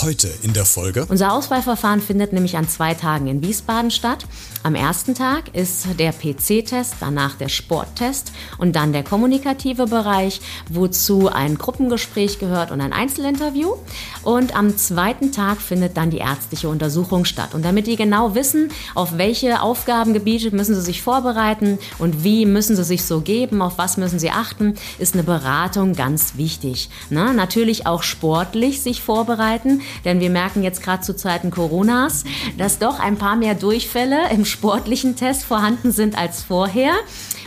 Heute in der Folge. Unser Auswahlverfahren findet nämlich an zwei Tagen in Wiesbaden statt. Am ersten Tag ist der PC-Test, danach der Sporttest und dann der kommunikative Bereich, wozu ein Gruppengespräch gehört und ein Einzelinterview. Und am zweiten Tag findet dann die ärztliche Untersuchung statt. Und damit die genau wissen, auf welche Aufgabengebiete müssen sie sich vorbereiten und wie müssen sie sich so geben, auf was müssen sie achten, ist eine Beratung ganz wichtig. Na, natürlich auch sportlich sich vorbereiten, denn wir merken jetzt gerade zu Zeiten Coronas, dass doch ein paar mehr Durchfälle im sportlichen Test vorhanden sind als vorher.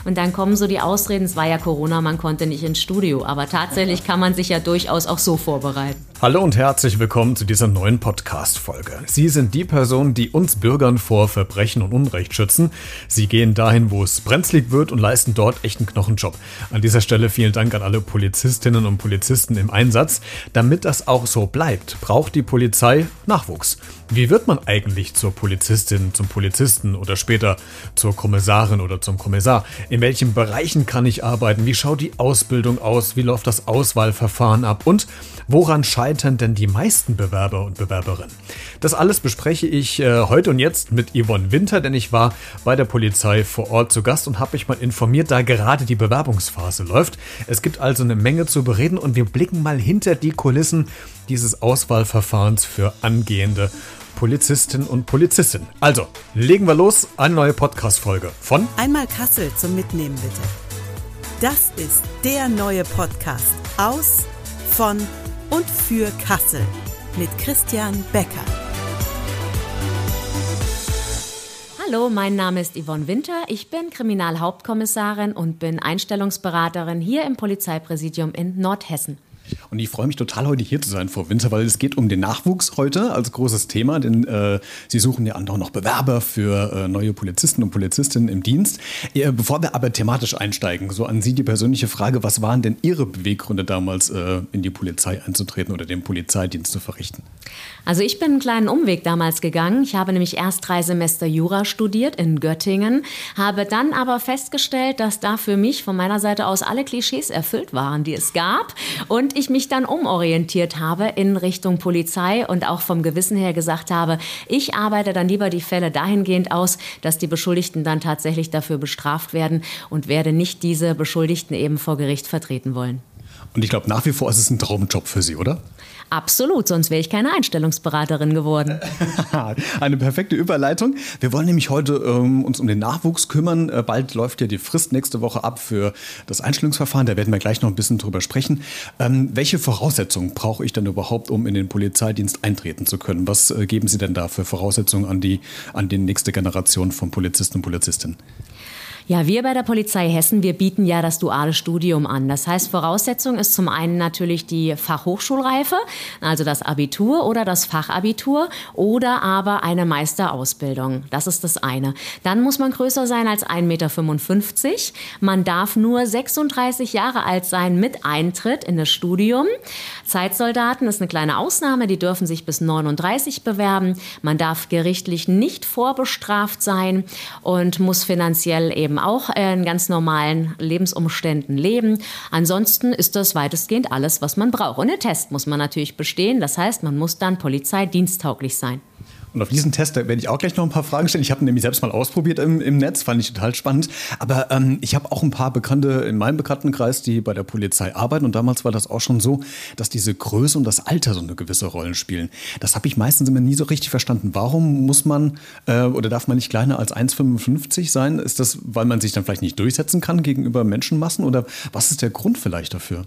Und dann kommen so die Ausreden, es war ja Corona, man konnte nicht ins Studio. Aber tatsächlich kann man sich ja durchaus auch so vorbereiten. Hallo und herzlich willkommen zu dieser neuen Podcast-Folge. Sie sind die Person, die uns Bürgern vor Verbrechen und Unrecht schützen. Sie gehen dahin, wo es brenzlig wird und leisten dort echten Knochenjob. An dieser Stelle vielen Dank an alle Polizistinnen und Polizisten im Einsatz. Damit das auch so bleibt, braucht die Polizei Nachwuchs. Wie wird man eigentlich zur Polizistin, zum Polizisten oder später zur Kommissarin oder zum Kommissar? In welchen Bereichen kann ich arbeiten? Wie schaut die Ausbildung aus? Wie läuft das Auswahlverfahren ab? Und woran scheitern denn die meisten Bewerber und Bewerberinnen? Das alles bespreche ich äh, heute und jetzt mit Yvonne Winter, denn ich war bei der Polizei vor Ort zu Gast und habe mich mal informiert, da gerade die Bewerbungsphase läuft. Es gibt also eine Menge zu bereden und wir blicken mal hinter die Kulissen dieses Auswahlverfahrens für angehende Polizistinnen und Polizisten. Also, legen wir los, eine neue Podcast-Folge von Einmal Kassel zum Mitnehmen bitte. Das ist der neue Podcast aus, von und für Kassel mit Christian Becker. Hallo, mein Name ist Yvonne Winter. Ich bin Kriminalhauptkommissarin und bin Einstellungsberaterin hier im Polizeipräsidium in Nordhessen. Und ich freue mich total, heute hier zu sein, Frau Winter, weil es geht um den Nachwuchs heute als großes Thema, denn äh, Sie suchen ja auch noch Bewerber für äh, neue Polizisten und Polizistinnen im Dienst. Äh, bevor wir aber thematisch einsteigen, so an Sie die persönliche Frage, was waren denn Ihre Beweggründe damals, äh, in die Polizei einzutreten oder den Polizeidienst zu verrichten? Also ich bin einen kleinen Umweg damals gegangen. Ich habe nämlich erst drei Semester Jura studiert in Göttingen, habe dann aber festgestellt, dass da für mich von meiner Seite aus alle Klischees erfüllt waren, die es gab und ich mich dann umorientiert habe in Richtung Polizei und auch vom Gewissen her gesagt habe, ich arbeite dann lieber die Fälle dahingehend aus, dass die Beschuldigten dann tatsächlich dafür bestraft werden und werde nicht diese Beschuldigten eben vor Gericht vertreten wollen. Und ich glaube, nach wie vor ist es ein Traumjob für Sie, oder? Absolut, sonst wäre ich keine Einstellungsberaterin geworden. Eine perfekte Überleitung. Wir wollen nämlich heute ähm, uns um den Nachwuchs kümmern. Äh, bald läuft ja die Frist nächste Woche ab für das Einstellungsverfahren. Da werden wir gleich noch ein bisschen drüber sprechen. Ähm, welche Voraussetzungen brauche ich denn überhaupt, um in den Polizeidienst eintreten zu können? Was äh, geben Sie denn da für Voraussetzungen an die, an die nächste Generation von Polizisten und Polizistinnen? Ja, wir bei der Polizei Hessen, wir bieten ja das duale Studium an. Das heißt, Voraussetzung ist zum einen natürlich die Fachhochschulreife, also das Abitur oder das Fachabitur oder aber eine Meisterausbildung. Das ist das eine. Dann muss man größer sein als 1,55 Meter. Man darf nur 36 Jahre alt sein mit Eintritt in das Studium. Zeitsoldaten ist eine kleine Ausnahme, die dürfen sich bis 39 bewerben. Man darf gerichtlich nicht vorbestraft sein und muss finanziell eben eben auch in ganz normalen Lebensumständen leben. Ansonsten ist das weitestgehend alles, was man braucht. Und den Test muss man natürlich bestehen. Das heißt, man muss dann polizeidiensttauglich sein. Und auf diesen Test werde ich auch gleich noch ein paar Fragen stellen. Ich habe ihn nämlich selbst mal ausprobiert im, im Netz, fand ich total spannend. Aber ähm, ich habe auch ein paar Bekannte in meinem Bekanntenkreis, die bei der Polizei arbeiten. Und damals war das auch schon so, dass diese Größe und das Alter so eine gewisse Rolle spielen. Das habe ich meistens immer nie so richtig verstanden. Warum muss man äh, oder darf man nicht kleiner als 1,55 sein? Ist das, weil man sich dann vielleicht nicht durchsetzen kann gegenüber Menschenmassen? Oder was ist der Grund vielleicht dafür?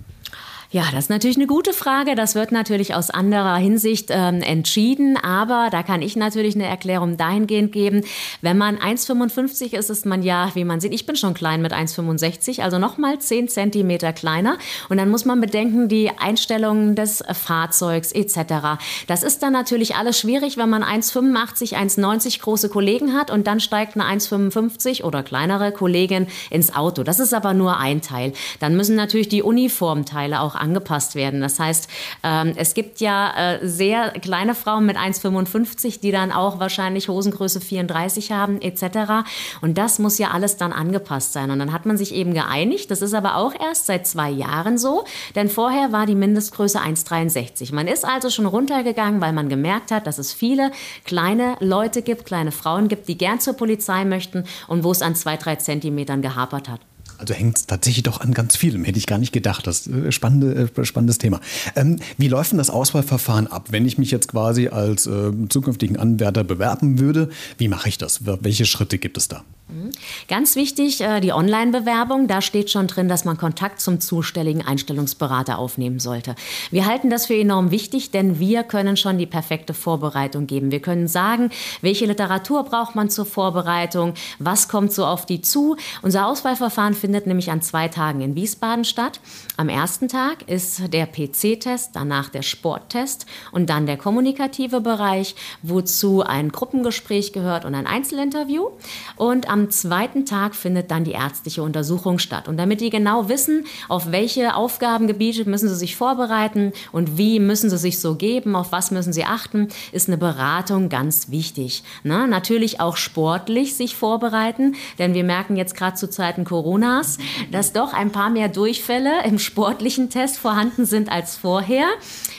Ja, das ist natürlich eine gute Frage. Das wird natürlich aus anderer Hinsicht ähm, entschieden. Aber da kann ich natürlich eine Erklärung dahingehend geben. Wenn man 1,55 ist, ist man ja, wie man sieht, ich bin schon klein mit 1,65, also nochmal 10 Zentimeter kleiner. Und dann muss man bedenken, die Einstellungen des Fahrzeugs etc. Das ist dann natürlich alles schwierig, wenn man 1,85, 1,90 große Kollegen hat und dann steigt eine 1,55 oder kleinere Kollegin ins Auto. Das ist aber nur ein Teil. Dann müssen natürlich die Uniformteile auch angepasst werden. Das heißt, ähm, es gibt ja äh, sehr kleine Frauen mit 1,55, die dann auch wahrscheinlich Hosengröße 34 haben etc. Und das muss ja alles dann angepasst sein. Und dann hat man sich eben geeinigt. Das ist aber auch erst seit zwei Jahren so, denn vorher war die Mindestgröße 1,63. Man ist also schon runtergegangen, weil man gemerkt hat, dass es viele kleine Leute gibt, kleine Frauen gibt, die gern zur Polizei möchten und wo es an zwei, drei Zentimetern gehapert hat. Also hängt es tatsächlich doch an ganz vielem. Hätte ich gar nicht gedacht. Das ist ein spannende, äh, spannendes Thema. Ähm, wie läuft denn das Auswahlverfahren ab? Wenn ich mich jetzt quasi als äh, zukünftigen Anwärter bewerben würde, wie mache ich das? Welche Schritte gibt es da? Mhm. Ganz wichtig, äh, die Online-Bewerbung. Da steht schon drin, dass man Kontakt zum zuständigen Einstellungsberater aufnehmen sollte. Wir halten das für enorm wichtig, denn wir können schon die perfekte Vorbereitung geben. Wir können sagen, welche Literatur braucht man zur Vorbereitung, was kommt so auf die zu. Unser Auswahlverfahren findet nämlich an zwei Tagen in Wiesbaden statt. Am ersten Tag ist der PC-Test, danach der Sporttest und dann der kommunikative Bereich, wozu ein Gruppengespräch gehört und ein Einzelinterview. Und am am zweiten Tag findet dann die ärztliche Untersuchung statt. Und damit die genau wissen, auf welche Aufgabengebiete müssen sie sich vorbereiten und wie müssen sie sich so geben, auf was müssen sie achten, ist eine Beratung ganz wichtig. Na, natürlich auch sportlich sich vorbereiten, denn wir merken jetzt gerade zu Zeiten Coronas, dass doch ein paar mehr Durchfälle im sportlichen Test vorhanden sind als vorher.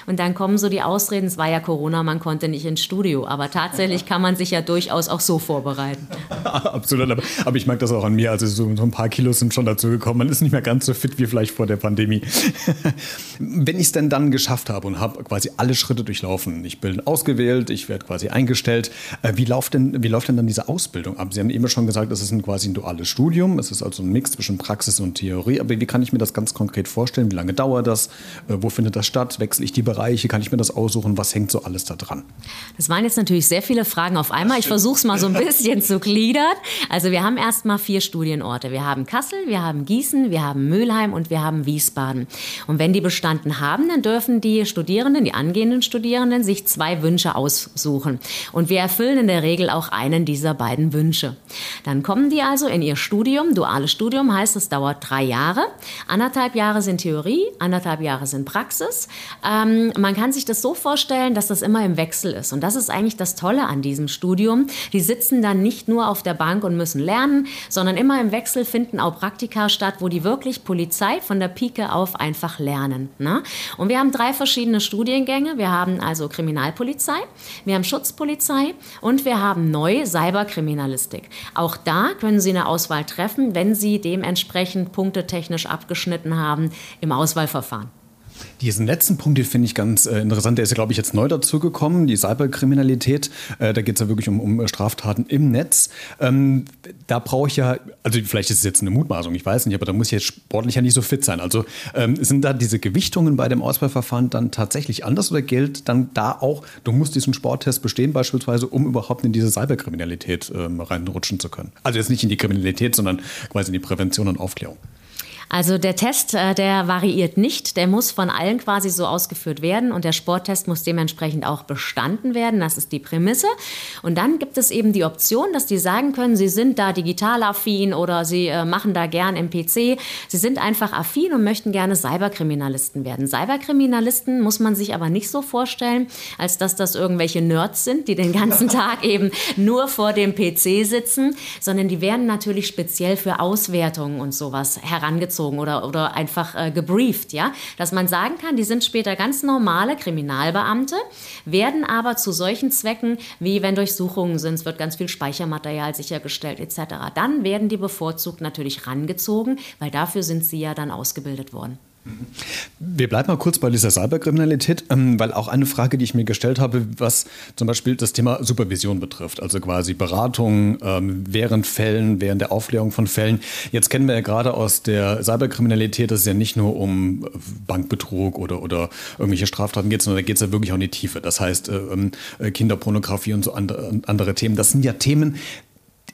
Und dann kommen so die Ausreden, es war ja Corona, man konnte nicht ins Studio. Aber tatsächlich kann man sich ja durchaus auch so vorbereiten. Absolut aber, aber ich mag das auch an mir. Also so, so, ein paar Kilos sind schon dazu gekommen. Man ist nicht mehr ganz so fit wie vielleicht vor der Pandemie. Wenn ich es denn dann geschafft habe und habe quasi alle Schritte durchlaufen, ich bin ausgewählt, ich werde quasi eingestellt, äh, wie, läuft denn, wie läuft denn dann diese Ausbildung ab? Sie haben eben schon gesagt, es ist ein, quasi ein duales Studium. Es ist also ein Mix zwischen Praxis und Theorie. Aber wie kann ich mir das ganz konkret vorstellen? Wie lange dauert das? Äh, wo findet das statt? Wechsle ich die Bereiche? Kann ich mir das aussuchen? Was hängt so alles da dran? Das waren jetzt natürlich sehr viele Fragen auf einmal. Ich versuche es mal so ein bisschen zu gliedern. Also wir haben erstmal vier Studienorte. Wir haben Kassel, wir haben Gießen, wir haben Mülheim und wir haben Wiesbaden. Und wenn die bestanden haben, dann dürfen die Studierenden, die angehenden Studierenden, sich zwei Wünsche aussuchen. Und wir erfüllen in der Regel auch einen dieser beiden Wünsche. Dann kommen die also in ihr Studium. Duales Studium heißt, es dauert drei Jahre. Anderthalb Jahre sind Theorie, anderthalb Jahre sind Praxis. Ähm, man kann sich das so vorstellen, dass das immer im Wechsel ist. Und das ist eigentlich das Tolle an diesem Studium. Die sitzen dann nicht nur auf der Bank und müssen lernen, lernen, sondern immer im Wechsel finden auch Praktika statt, wo die wirklich Polizei von der Pike auf einfach lernen. Ne? Und wir haben drei verschiedene Studiengänge. Wir haben also Kriminalpolizei, wir haben Schutzpolizei und wir haben neu Cyberkriminalistik. Auch da können Sie eine Auswahl treffen, wenn Sie dementsprechend punktetechnisch abgeschnitten haben im Auswahlverfahren. Diesen letzten Punkt, den finde ich ganz äh, interessant. Der ist ja, glaube ich, jetzt neu dazugekommen, die Cyberkriminalität. Äh, da geht es ja wirklich um, um, Straftaten im Netz. Ähm, da brauche ich ja, also vielleicht ist es jetzt eine Mutmaßung, ich weiß nicht, aber da muss ich jetzt sportlich ja nicht so fit sein. Also ähm, sind da diese Gewichtungen bei dem Auswahlverfahren dann tatsächlich anders oder gilt dann da auch, du musst diesen Sporttest bestehen beispielsweise, um überhaupt in diese Cyberkriminalität ähm, reinrutschen zu können? Also jetzt nicht in die Kriminalität, sondern quasi in die Prävention und Aufklärung. Also der Test, äh, der variiert nicht, der muss von allen quasi so ausgeführt werden und der Sporttest muss dementsprechend auch bestanden werden. Das ist die Prämisse. Und dann gibt es eben die Option, dass die sagen können, sie sind da digital affin oder sie äh, machen da gern im PC. Sie sind einfach affin und möchten gerne Cyberkriminalisten werden. Cyberkriminalisten muss man sich aber nicht so vorstellen, als dass das irgendwelche Nerds sind, die den ganzen Tag eben nur vor dem PC sitzen, sondern die werden natürlich speziell für Auswertungen und sowas herangezogen herangezogen oder, oder einfach äh, gebrieft, ja, dass man sagen kann, die sind später ganz normale Kriminalbeamte, werden aber zu solchen Zwecken, wie wenn Durchsuchungen sind, es wird ganz viel Speichermaterial sichergestellt etc., dann werden die bevorzugt natürlich rangezogen, weil dafür sind sie ja dann ausgebildet worden. Wir bleiben mal kurz bei dieser Cyberkriminalität, ähm, weil auch eine Frage, die ich mir gestellt habe, was zum Beispiel das Thema Supervision betrifft, also quasi Beratung ähm, während Fällen, während der Aufklärung von Fällen. Jetzt kennen wir ja gerade aus der Cyberkriminalität, dass es ja nicht nur um Bankbetrug oder, oder irgendwelche Straftaten geht, sondern da geht es ja wirklich auch in die Tiefe. Das heißt äh, ähm, Kinderpornografie und so andere Themen. Das sind ja Themen,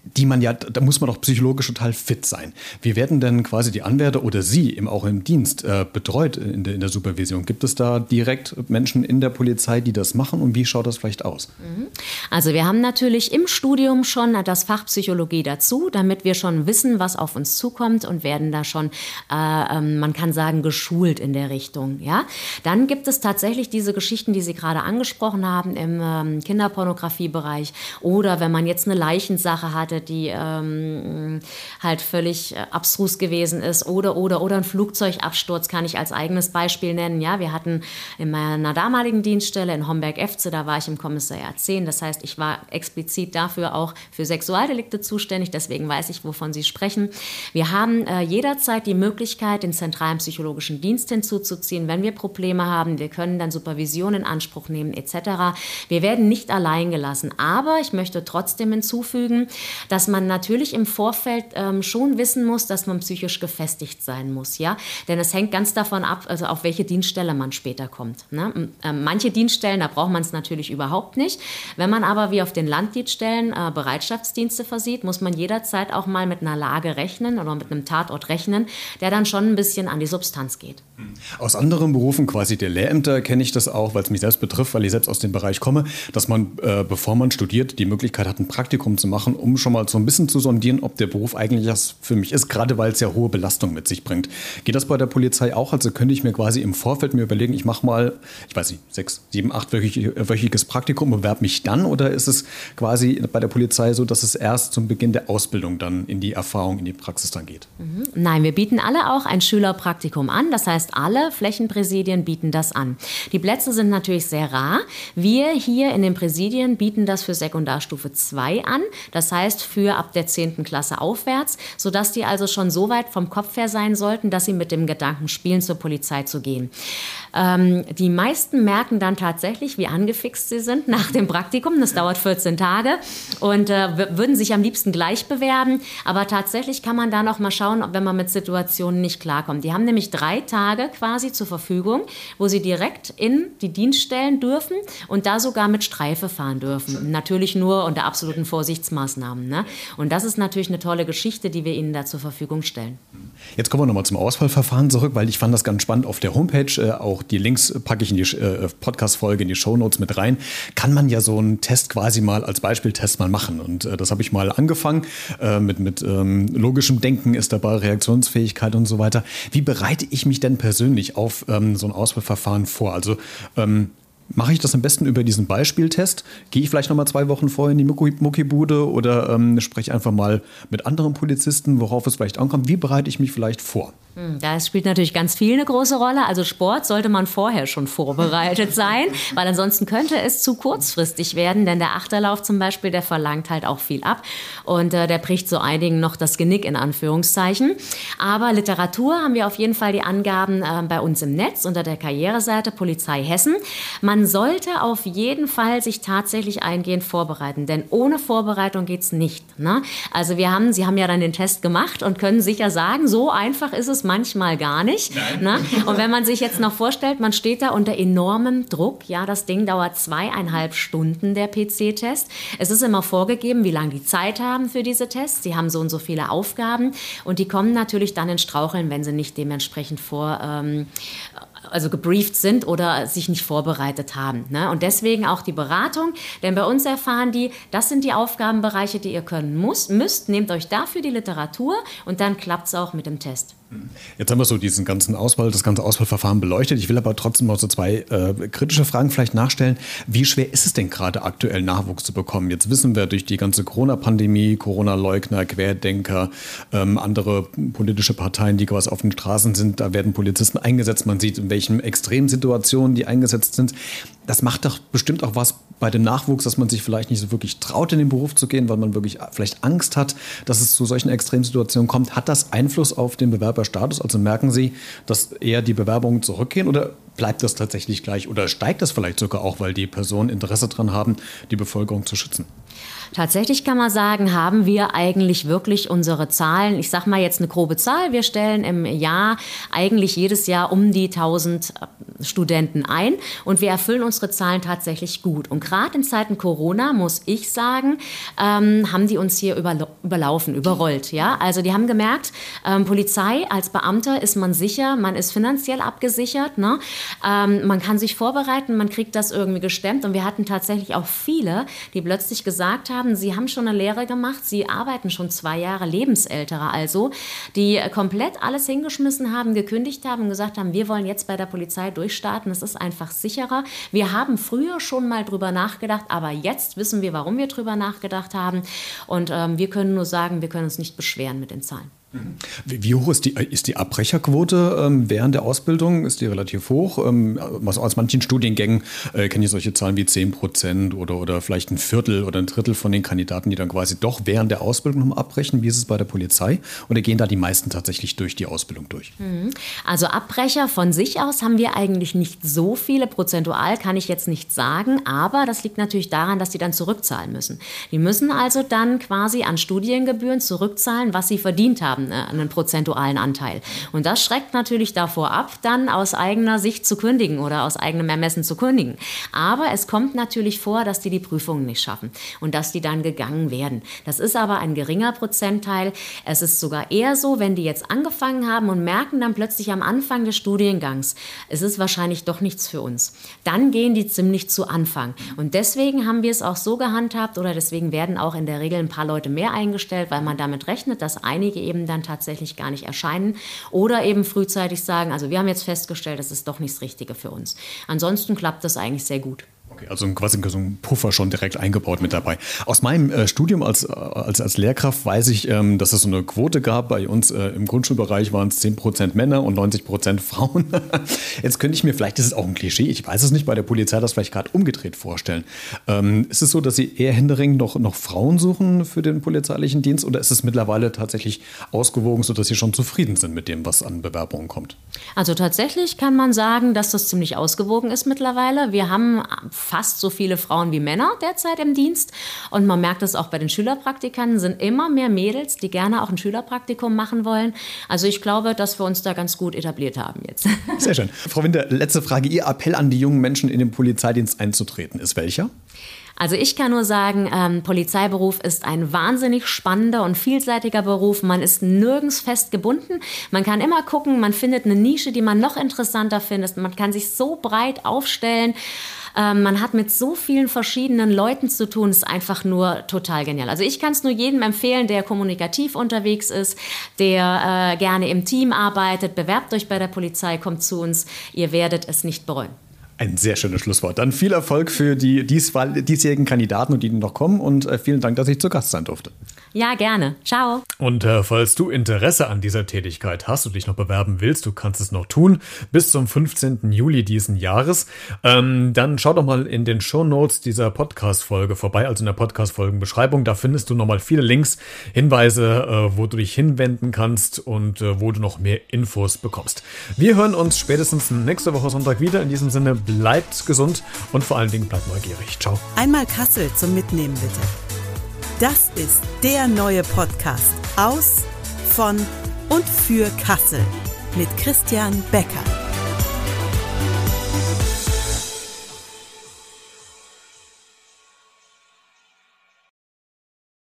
die man ja, da muss man doch psychologisch total fit sein. Wie werden denn quasi die Anwärter oder Sie im, auch im Dienst äh, betreut in der, in der Supervision? Gibt es da direkt Menschen in der Polizei, die das machen und wie schaut das vielleicht aus? Mhm. Also wir haben natürlich im Studium schon das Fach Psychologie dazu, damit wir schon wissen, was auf uns zukommt und werden da schon, äh, ähm, man kann sagen, geschult in der Richtung. Ja? Dann gibt es tatsächlich diese Geschichten, die Sie gerade angesprochen haben im ähm, Kinderpornografiebereich oder wenn man jetzt eine Leichensache hatte, die ähm, halt völlig äh, abstrus gewesen ist oder oder oder ein Flugzeugabsturz kann ich als eigenes Beispiel nennen. Ja, wir hatten in meiner damaligen Dienststelle in Homberg-Efze, da war ich im Kommissariat 10, das heißt, ich war explizit dafür auch für Sexualdelikte zuständig, deswegen weiß ich, wovon Sie sprechen. Wir haben äh, jederzeit die Möglichkeit, den zentralen psychologischen Dienst hinzuzuziehen, wenn wir Probleme haben. Wir können dann Supervision in Anspruch nehmen etc. Wir werden nicht allein gelassen, aber ich möchte trotzdem hinzufügen, dass man natürlich im Vorfeld ähm, schon wissen muss, dass man psychisch gefestigt sein muss, ja, denn es hängt ganz davon ab, also auf welche Dienststelle man später kommt. Ne? Ähm, manche Dienststellen, da braucht man es natürlich überhaupt nicht. Wenn man aber wie auf den Landdienststellen äh, Bereitschaftsdienste versieht, muss man jederzeit auch mal mit einer Lage rechnen oder mit einem Tatort rechnen, der dann schon ein bisschen an die Substanz geht. Aus anderen Berufen, quasi der Lehrämter, kenne ich das auch, weil es mich selbst betrifft, weil ich selbst aus dem Bereich komme, dass man, äh, bevor man studiert, die Möglichkeit hat, ein Praktikum zu machen, um schon mal so ein bisschen zu sondieren, ob der Beruf eigentlich was für mich ist, gerade weil es ja hohe Belastung mit sich bringt. Geht das bei der Polizei auch? Also könnte ich mir quasi im Vorfeld mir überlegen, ich mache mal, ich weiß nicht, sechs, sieben, acht wöchiges Praktikum, bewerbe mich dann oder ist es quasi bei der Polizei so, dass es erst zum Beginn der Ausbildung dann in die Erfahrung, in die Praxis dann geht? Mhm. Nein, wir bieten alle auch ein Schülerpraktikum an. Das heißt, alle Flächenpräsidien bieten das an. Die Plätze sind natürlich sehr rar. Wir hier in den Präsidien bieten das für Sekundarstufe 2 an. Das heißt, für ab der 10. Klasse aufwärts, sodass die also schon so weit vom Kopf her sein sollten, dass sie mit dem Gedanken spielen, zur Polizei zu gehen. Ähm, die meisten merken dann tatsächlich, wie angefixt sie sind nach dem Praktikum. Das dauert 14 Tage und äh, würden sich am liebsten gleich bewerben. Aber tatsächlich kann man da noch mal schauen, wenn man mit Situationen nicht klarkommt. Die haben nämlich drei Tage quasi zur Verfügung, wo sie direkt in die Dienststellen dürfen und da sogar mit Streife fahren dürfen. Natürlich nur unter absoluten Vorsichtsmaßnahmen. Ne? Und das ist natürlich eine tolle Geschichte, die wir ihnen da zur Verfügung stellen. Jetzt kommen wir nochmal zum Auswahlverfahren zurück, weil ich fand das ganz spannend auf der Homepage. Äh, auch die Links packe ich in die äh, Podcast-Folge, in die Shownotes mit rein. Kann man ja so einen Test quasi mal als Beispieltest mal machen. Und äh, das habe ich mal angefangen. Äh, mit mit ähm, logischem Denken ist dabei, Reaktionsfähigkeit und so weiter. Wie bereite ich mich denn persönlich auf ähm, so ein Auswahlverfahren vor? Also ähm, Mache ich das am besten über diesen Beispieltest? Gehe ich vielleicht noch mal zwei Wochen vorher in die Muckibude oder ähm, spreche einfach mal mit anderen Polizisten, worauf es vielleicht ankommt? Wie bereite ich mich vielleicht vor? Hm, da spielt natürlich ganz viel eine große Rolle. Also Sport sollte man vorher schon vorbereitet sein, weil ansonsten könnte es zu kurzfristig werden, denn der Achterlauf zum Beispiel, der verlangt halt auch viel ab und äh, der bricht so einigen noch das Genick in Anführungszeichen. Aber Literatur haben wir auf jeden Fall die Angaben äh, bei uns im Netz unter der Karriereseite Polizei Hessen. Man sollte auf jeden Fall sich tatsächlich eingehend vorbereiten, denn ohne Vorbereitung geht's nicht. Ne? Also wir haben, Sie haben ja dann den Test gemacht und können sicher sagen, so einfach ist es manchmal gar nicht. Ne? Und wenn man sich jetzt noch vorstellt, man steht da unter enormem Druck, ja, das Ding dauert zweieinhalb Stunden, der PC-Test. Es ist immer vorgegeben, wie lange die Zeit haben für diese Tests. Sie haben so und so viele Aufgaben und die kommen natürlich dann in Straucheln, wenn sie nicht dementsprechend vor, ähm, also gebrieft sind oder sich nicht vorbereitet haben. Ne? Und deswegen auch die Beratung, denn bei uns erfahren die, das sind die Aufgabenbereiche, die ihr können muss, müsst. Nehmt euch dafür die Literatur und dann klappt es auch mit dem Test. Jetzt haben wir so diesen ganzen Auswahl, das ganze Auswahlverfahren beleuchtet. Ich will aber trotzdem noch so zwei äh, kritische Fragen vielleicht nachstellen. Wie schwer ist es denn gerade aktuell Nachwuchs zu bekommen? Jetzt wissen wir durch die ganze Corona-Pandemie, Corona-Leugner, Querdenker, ähm, andere politische Parteien, die quasi auf den Straßen sind, da werden Polizisten eingesetzt. Man sieht, in welchen Extremsituationen die eingesetzt sind. Das macht doch bestimmt auch was bei dem Nachwuchs, dass man sich vielleicht nicht so wirklich traut, in den Beruf zu gehen, weil man wirklich vielleicht Angst hat, dass es zu solchen Extremsituationen kommt. Hat das Einfluss auf den Bewerberstatus? Also merken Sie, dass eher die Bewerbungen zurückgehen oder bleibt das tatsächlich gleich oder steigt das vielleicht sogar auch, weil die Personen Interesse daran haben, die Bevölkerung zu schützen? Tatsächlich kann man sagen, haben wir eigentlich wirklich unsere Zahlen, ich sage mal jetzt eine grobe Zahl, wir stellen im Jahr eigentlich jedes Jahr um die 1000 Studenten ein und wir erfüllen unsere Zahlen tatsächlich gut. Und gerade in Zeiten Corona, muss ich sagen, ähm, haben die uns hier überlaufen, überrollt. Ja? Also die haben gemerkt, ähm, Polizei als Beamter ist man sicher, man ist finanziell abgesichert, ne? Ähm, man kann sich vorbereiten, man kriegt das irgendwie gestemmt. Und wir hatten tatsächlich auch viele, die plötzlich gesagt haben, sie haben schon eine Lehre gemacht, sie arbeiten schon zwei Jahre, Lebensältere also, die komplett alles hingeschmissen haben, gekündigt haben und gesagt haben, wir wollen jetzt bei der Polizei durchstarten, es ist einfach sicherer. Wir haben früher schon mal drüber nachgedacht, aber jetzt wissen wir, warum wir drüber nachgedacht haben. Und ähm, wir können nur sagen, wir können uns nicht beschweren mit den Zahlen. Wie, wie, hoch ist die, ist die Abbrecherquote ähm, während der Ausbildung? Ist die relativ hoch? Ähm, aus manchen Studiengängen äh, kenne ich solche Zahlen wie 10 Prozent oder, oder vielleicht ein Viertel oder ein Drittel von den Kandidaten, die dann quasi doch während der Ausbildung abbrechen. Wie ist es bei der Polizei? Oder gehen da die meisten tatsächlich durch die Ausbildung durch? Mhm. Also Abbrecher von sich aus haben wir eigentlich nicht so viele. Prozentual kann ich jetzt nicht sagen, aber das liegt natürlich daran, dass sie dann zurückzahlen müssen. Die müssen also dann quasi an Studiengebühren zurückzahlen, was sie verdient haben haben, äh, einen prozentualen Anteil. Und das schreckt natürlich davor ab, dann aus eigener Sicht zu kündigen oder aus eigenem Ermessen zu kündigen. Aber es kommt natürlich vor, dass die die Prüfungen nicht schaffen und dass die dann gegangen werden. Das ist aber ein geringer Prozentteil. Es ist sogar eher so, wenn die jetzt angefangen haben und merken dann plötzlich am Anfang des Studiengangs, es ist wahrscheinlich doch nichts für uns. Dann gehen die ziemlich zu Anfang. Und deswegen haben wir es auch so gehandhabt oder deswegen werden auch in der Regel ein paar Leute mehr eingestellt, weil man damit rechnet, dass einige eben dann dann tatsächlich gar nicht erscheinen oder eben frühzeitig sagen, also wir haben jetzt festgestellt, das ist doch nicht das Richtige für uns. Ansonsten klappt das eigentlich sehr gut. Okay, also quasi so ein Puffer schon direkt eingebaut mit dabei. Aus meinem äh, Studium als, äh, als, als Lehrkraft weiß ich, ähm, dass es so eine Quote gab. Bei uns äh, im Grundschulbereich waren es 10% Männer und 90% Frauen. Jetzt könnte ich mir, vielleicht ist es auch ein Klischee, ich weiß es nicht, bei der Polizei das vielleicht gerade umgedreht vorstellen. Ähm, ist es so, dass Sie eher händeringend noch, noch Frauen suchen für den polizeilichen Dienst oder ist es mittlerweile tatsächlich ausgewogen, sodass Sie schon zufrieden sind mit dem, was an Bewerbungen kommt? Also tatsächlich kann man sagen, dass das ziemlich ausgewogen ist mittlerweile. Wir haben fast so viele Frauen wie Männer derzeit im Dienst. Und man merkt es auch bei den Schülerpraktikanten, sind immer mehr Mädels, die gerne auch ein Schülerpraktikum machen wollen. Also ich glaube, dass wir uns da ganz gut etabliert haben jetzt. Sehr schön. Frau Winter, letzte Frage. Ihr Appell an die jungen Menschen in den Polizeidienst einzutreten ist welcher? Also ich kann nur sagen, ähm, Polizeiberuf ist ein wahnsinnig spannender und vielseitiger Beruf. Man ist nirgends fest gebunden. Man kann immer gucken, man findet eine Nische, die man noch interessanter findet. Man kann sich so breit aufstellen. Ähm, man hat mit so vielen verschiedenen Leuten zu tun, ist einfach nur total genial. Also ich kann es nur jedem empfehlen, der kommunikativ unterwegs ist, der äh, gerne im Team arbeitet. Bewerbt euch bei der Polizei, kommt zu uns. Ihr werdet es nicht bereuen. Ein sehr schönes Schlusswort. Dann viel Erfolg für die diesjährigen Kandidaten und die noch kommen und äh, vielen Dank, dass ich zu Gast sein durfte. Ja, gerne. Ciao. Und äh, falls du Interesse an dieser Tätigkeit hast und dich noch bewerben willst, du kannst es noch tun, bis zum 15. Juli diesen Jahres, ähm, dann schau doch mal in den Show Notes dieser Podcast-Folge vorbei, also in der Podcast-Folgenbeschreibung. Da findest du nochmal viele Links, Hinweise, äh, wo du dich hinwenden kannst und äh, wo du noch mehr Infos bekommst. Wir hören uns spätestens nächste Woche Sonntag wieder. In diesem Sinne, bleibt gesund und vor allen Dingen bleibt neugierig. Ciao. Einmal Kassel zum Mitnehmen bitte. Das ist der neue Podcast aus, von und für Kassel mit Christian Becker.